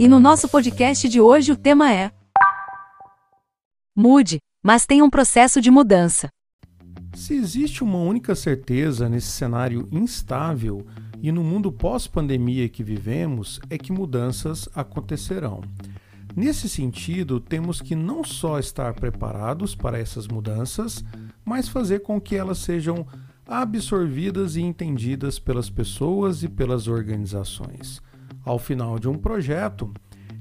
E no nosso podcast de hoje o tema é Mude, mas tenha um processo de mudança. Se existe uma única certeza nesse cenário instável e no mundo pós-pandemia que vivemos, é que mudanças acontecerão. Nesse sentido, temos que não só estar preparados para essas mudanças, mas fazer com que elas sejam absorvidas e entendidas pelas pessoas e pelas organizações. Ao final de um projeto,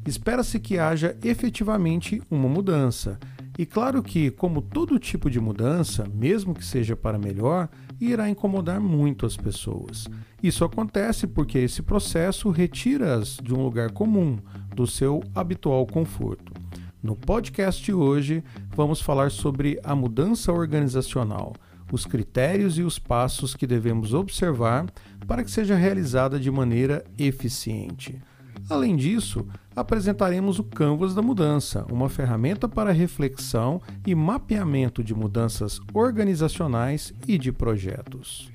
espera-se que haja efetivamente uma mudança. E claro que, como todo tipo de mudança, mesmo que seja para melhor, irá incomodar muito as pessoas. Isso acontece porque esse processo retira-as de um lugar comum, do seu habitual conforto. No podcast de hoje, vamos falar sobre a mudança organizacional, os critérios e os passos que devemos observar para que seja realizada de maneira eficiente. Além disso, apresentaremos o Canvas da Mudança, uma ferramenta para reflexão e mapeamento de mudanças organizacionais e de projetos.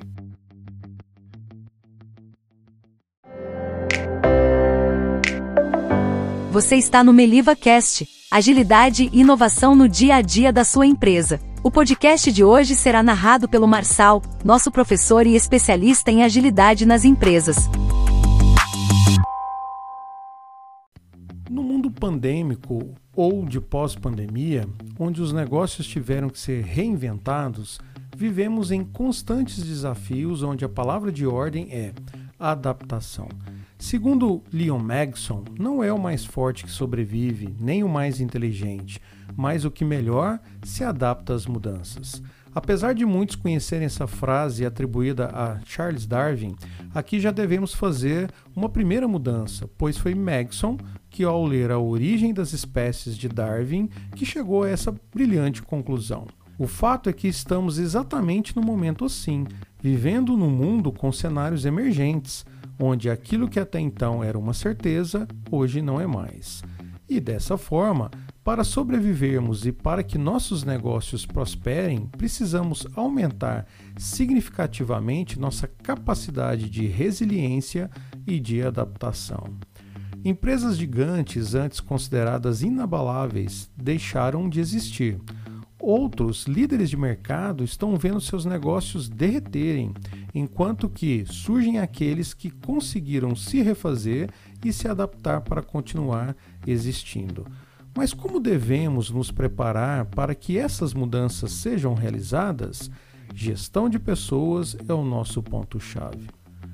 Você está no Meliva Cast, agilidade e inovação no dia a dia da sua empresa. O podcast de hoje será narrado pelo Marçal, nosso professor e especialista em agilidade nas empresas. No mundo pandêmico ou de pós-pandemia, onde os negócios tiveram que ser reinventados, vivemos em constantes desafios onde a palavra de ordem é adaptação. Segundo Leon Magson, não é o mais forte que sobrevive, nem o mais inteligente, mas o que melhor se adapta às mudanças. Apesar de muitos conhecerem essa frase atribuída a Charles Darwin, aqui já devemos fazer uma primeira mudança, pois foi Magson que, ao ler a origem das espécies de Darwin, que chegou a essa brilhante conclusão. O fato é que estamos exatamente no momento assim, vivendo num mundo com cenários emergentes onde aquilo que até então era uma certeza, hoje não é mais. E dessa forma, para sobrevivermos e para que nossos negócios prosperem, precisamos aumentar significativamente nossa capacidade de resiliência e de adaptação. Empresas gigantes, antes consideradas inabaláveis, deixaram de existir. Outros líderes de mercado estão vendo seus negócios derreterem enquanto que surgem aqueles que conseguiram se refazer e se adaptar para continuar existindo. Mas como devemos nos preparar para que essas mudanças sejam realizadas? Gestão de pessoas é o nosso ponto-chave.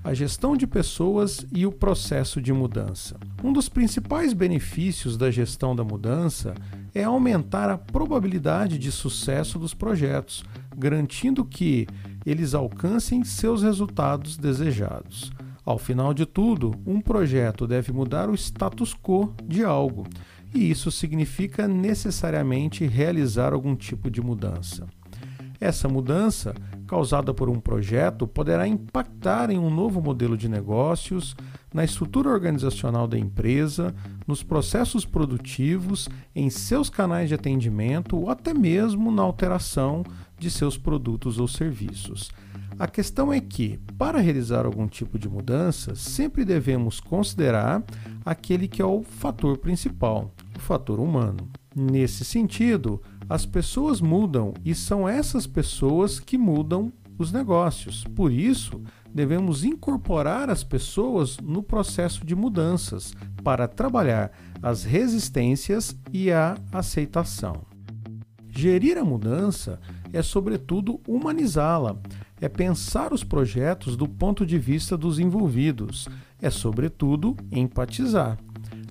A gestão de pessoas e o processo de mudança. Um dos principais benefícios da gestão da mudança é aumentar a probabilidade de sucesso dos projetos, garantindo que eles alcancem seus resultados desejados. Ao final de tudo, um projeto deve mudar o status quo de algo, e isso significa necessariamente realizar algum tipo de mudança. Essa mudança, causada por um projeto, poderá impactar em um novo modelo de negócios, na estrutura organizacional da empresa, nos processos produtivos, em seus canais de atendimento ou até mesmo na alteração de seus produtos ou serviços. A questão é que, para realizar algum tipo de mudança, sempre devemos considerar aquele que é o fator principal, o fator humano. Nesse sentido, as pessoas mudam e são essas pessoas que mudam os negócios. Por isso, devemos incorporar as pessoas no processo de mudanças para trabalhar as resistências e a aceitação. Gerir a mudança é, sobretudo, humanizá-la, é pensar os projetos do ponto de vista dos envolvidos, é, sobretudo, empatizar.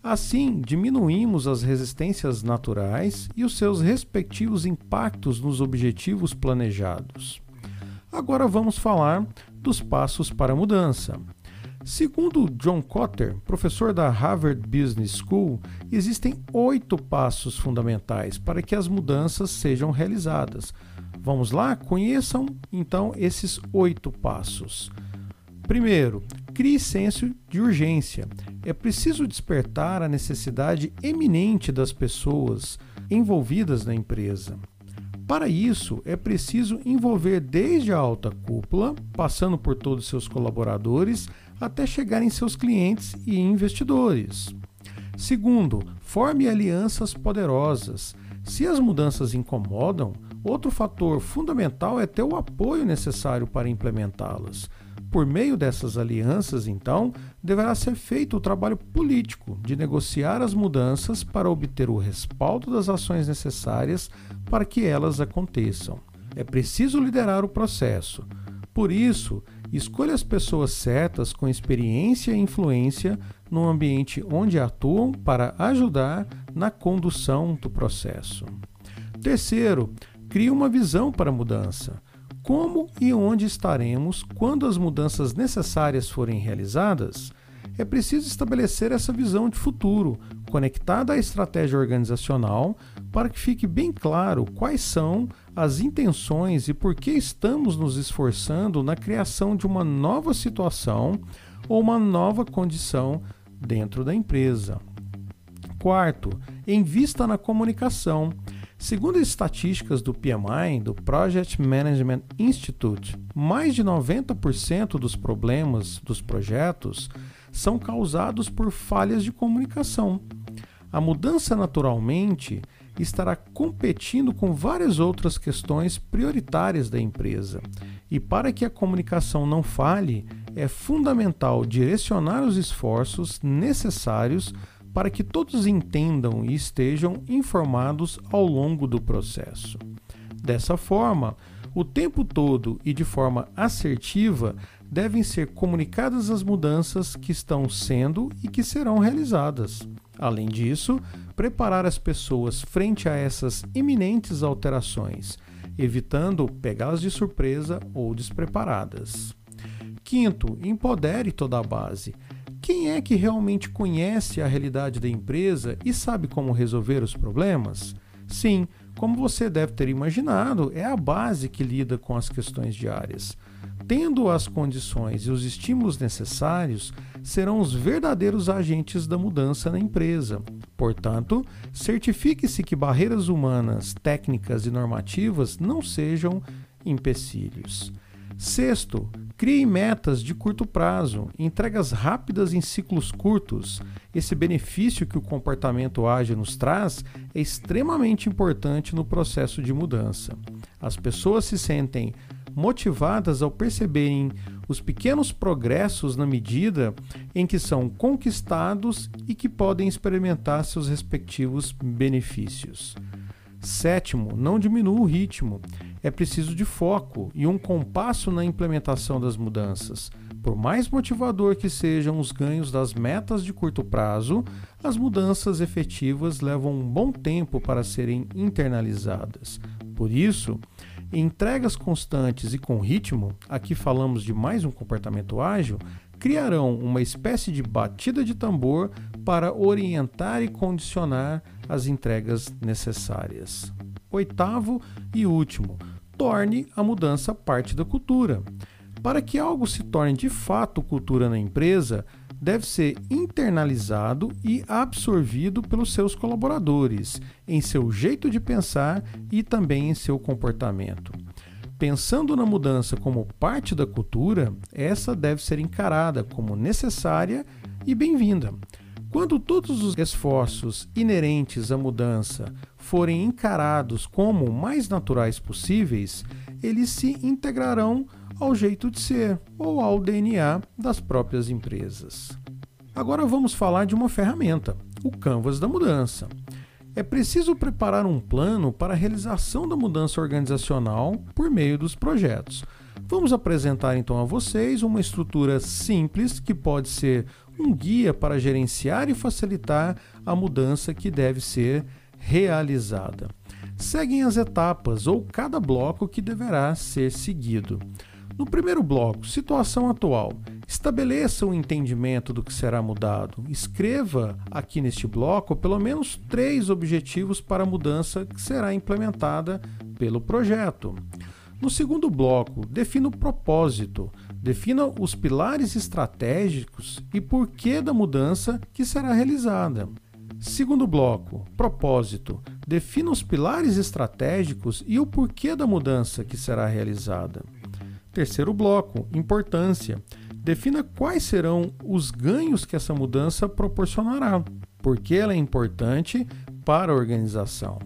Assim, diminuímos as resistências naturais e os seus respectivos impactos nos objetivos planejados. Agora vamos falar dos passos para a mudança. Segundo John Cotter, professor da Harvard Business School, existem oito passos fundamentais para que as mudanças sejam realizadas. Vamos lá? Conheçam então esses oito passos. Primeiro, crie senso de urgência. É preciso despertar a necessidade eminente das pessoas envolvidas na empresa. Para isso, é preciso envolver desde a alta cúpula, passando por todos seus colaboradores, até chegar em seus clientes e investidores. Segundo, forme alianças poderosas. Se as mudanças incomodam, outro fator fundamental é ter o apoio necessário para implementá-las. Por meio dessas alianças, então, deverá ser feito o trabalho político de negociar as mudanças para obter o respaldo das ações necessárias para que elas aconteçam. É preciso liderar o processo. Por isso, escolha as pessoas certas com experiência e influência no ambiente onde atuam para ajudar na condução do processo. Terceiro, crie uma visão para a mudança. Como e onde estaremos quando as mudanças necessárias forem realizadas? É preciso estabelecer essa visão de futuro, conectada à estratégia organizacional, para que fique bem claro quais são as intenções e por que estamos nos esforçando na criação de uma nova situação ou uma nova condição dentro da empresa. Quarto, invista na comunicação. Segundo as estatísticas do PMI, do Project Management Institute, mais de 90% dos problemas dos projetos são causados por falhas de comunicação. A mudança, naturalmente, estará competindo com várias outras questões prioritárias da empresa. E para que a comunicação não falhe, é fundamental direcionar os esforços necessários para que todos entendam e estejam informados ao longo do processo. Dessa forma, o tempo todo e de forma assertiva devem ser comunicadas as mudanças que estão sendo e que serão realizadas. Além disso, preparar as pessoas frente a essas iminentes alterações, evitando pegá-las de surpresa ou despreparadas. Quinto, empodere toda a base. Quem é que realmente conhece a realidade da empresa e sabe como resolver os problemas? Sim, como você deve ter imaginado, é a base que lida com as questões diárias. Tendo as condições e os estímulos necessários, serão os verdadeiros agentes da mudança na empresa. Portanto, certifique-se que barreiras humanas, técnicas e normativas não sejam empecilhos. Sexto, crie metas de curto prazo, entregas rápidas em ciclos curtos. Esse benefício que o comportamento ágil nos traz é extremamente importante no processo de mudança. As pessoas se sentem motivadas ao perceberem os pequenos progressos na medida em que são conquistados e que podem experimentar seus respectivos benefícios. Sétimo, não diminua o ritmo. É preciso de foco e um compasso na implementação das mudanças. Por mais motivador que sejam os ganhos das metas de curto prazo, as mudanças efetivas levam um bom tempo para serem internalizadas. Por isso, Entregas constantes e com ritmo, aqui falamos de mais um comportamento ágil, criarão uma espécie de batida de tambor para orientar e condicionar as entregas necessárias. Oitavo e último, torne a mudança parte da cultura. Para que algo se torne de fato cultura na empresa, deve ser internalizado e absorvido pelos seus colaboradores, em seu jeito de pensar e também em seu comportamento. Pensando na mudança como parte da cultura, essa deve ser encarada como necessária e bem-vinda. Quando todos os esforços inerentes à mudança forem encarados como mais naturais possíveis, eles se integrarão ao jeito de ser ou ao DNA das próprias empresas. Agora vamos falar de uma ferramenta, o Canvas da Mudança. É preciso preparar um plano para a realização da mudança organizacional por meio dos projetos. Vamos apresentar então a vocês uma estrutura simples que pode ser um guia para gerenciar e facilitar a mudança que deve ser realizada. Seguem as etapas ou cada bloco que deverá ser seguido. No primeiro bloco, situação atual. Estabeleça o um entendimento do que será mudado. Escreva aqui neste bloco pelo menos três objetivos para a mudança que será implementada pelo projeto. No segundo bloco, defina o propósito. Defina os pilares estratégicos e porquê da mudança que será realizada. Segundo bloco, propósito. Defina os pilares estratégicos e o porquê da mudança que será realizada. Terceiro bloco, importância. Defina quais serão os ganhos que essa mudança proporcionará. por que ela é importante para a organização.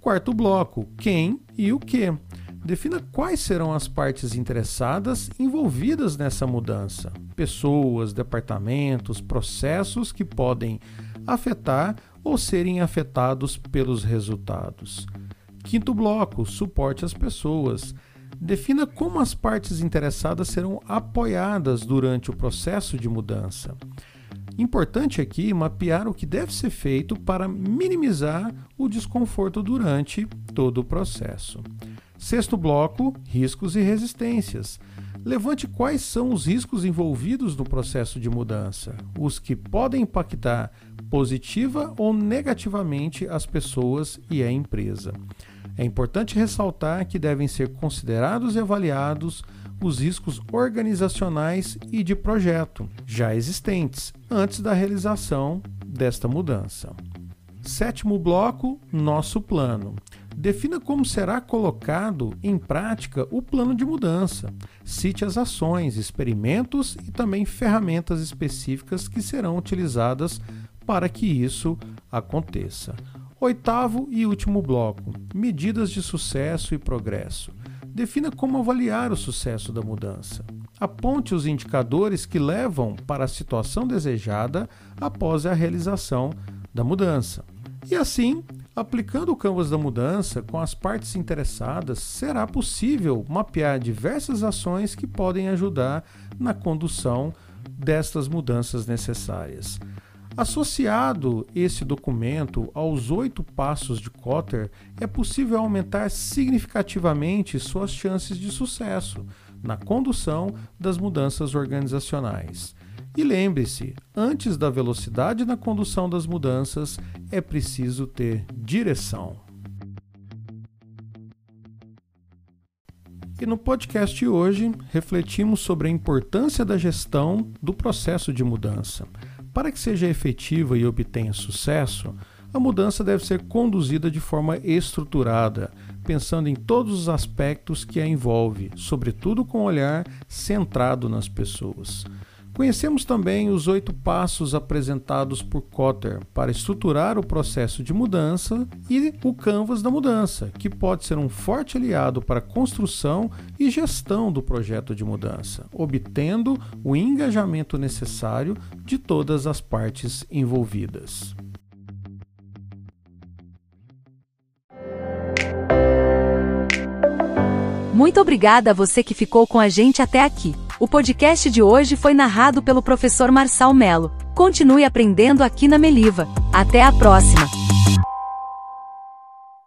Quarto bloco: quem e o que. Defina quais serão as partes interessadas envolvidas nessa mudança. Pessoas, departamentos, processos que podem afetar ou serem afetados pelos resultados. Quinto bloco: suporte às pessoas. Defina como as partes interessadas serão apoiadas durante o processo de mudança. Importante aqui mapear o que deve ser feito para minimizar o desconforto durante todo o processo. Sexto bloco: riscos e resistências. Levante quais são os riscos envolvidos no processo de mudança, os que podem impactar positiva ou negativamente as pessoas e a empresa. É importante ressaltar que devem ser considerados e avaliados os riscos organizacionais e de projeto já existentes antes da realização desta mudança. Sétimo bloco: nosso plano. Defina como será colocado em prática o plano de mudança. Cite as ações, experimentos e também ferramentas específicas que serão utilizadas para que isso aconteça. Oitavo e último bloco: medidas de sucesso e progresso. Defina como avaliar o sucesso da mudança. Aponte os indicadores que levam para a situação desejada após a realização da mudança. E assim, aplicando o Canvas da mudança com as partes interessadas, será possível mapear diversas ações que podem ajudar na condução destas mudanças necessárias. Associado esse documento aos oito passos de Kotter, é possível aumentar significativamente suas chances de sucesso na condução das mudanças organizacionais. E lembre-se, antes da velocidade na condução das mudanças, é preciso ter direção. E no podcast de hoje, refletimos sobre a importância da gestão do processo de mudança. Para que seja efetiva e obtenha sucesso, a mudança deve ser conduzida de forma estruturada, pensando em todos os aspectos que a envolve, sobretudo com um olhar centrado nas pessoas. Conhecemos também os oito passos apresentados por Kotter para estruturar o processo de mudança e o Canvas da mudança, que pode ser um forte aliado para a construção e gestão do projeto de mudança, obtendo o engajamento necessário de todas as partes envolvidas. Muito obrigada a você que ficou com a gente até aqui. O podcast de hoje foi narrado pelo professor Marçal Melo. Continue aprendendo aqui na Meliva. Até a próxima!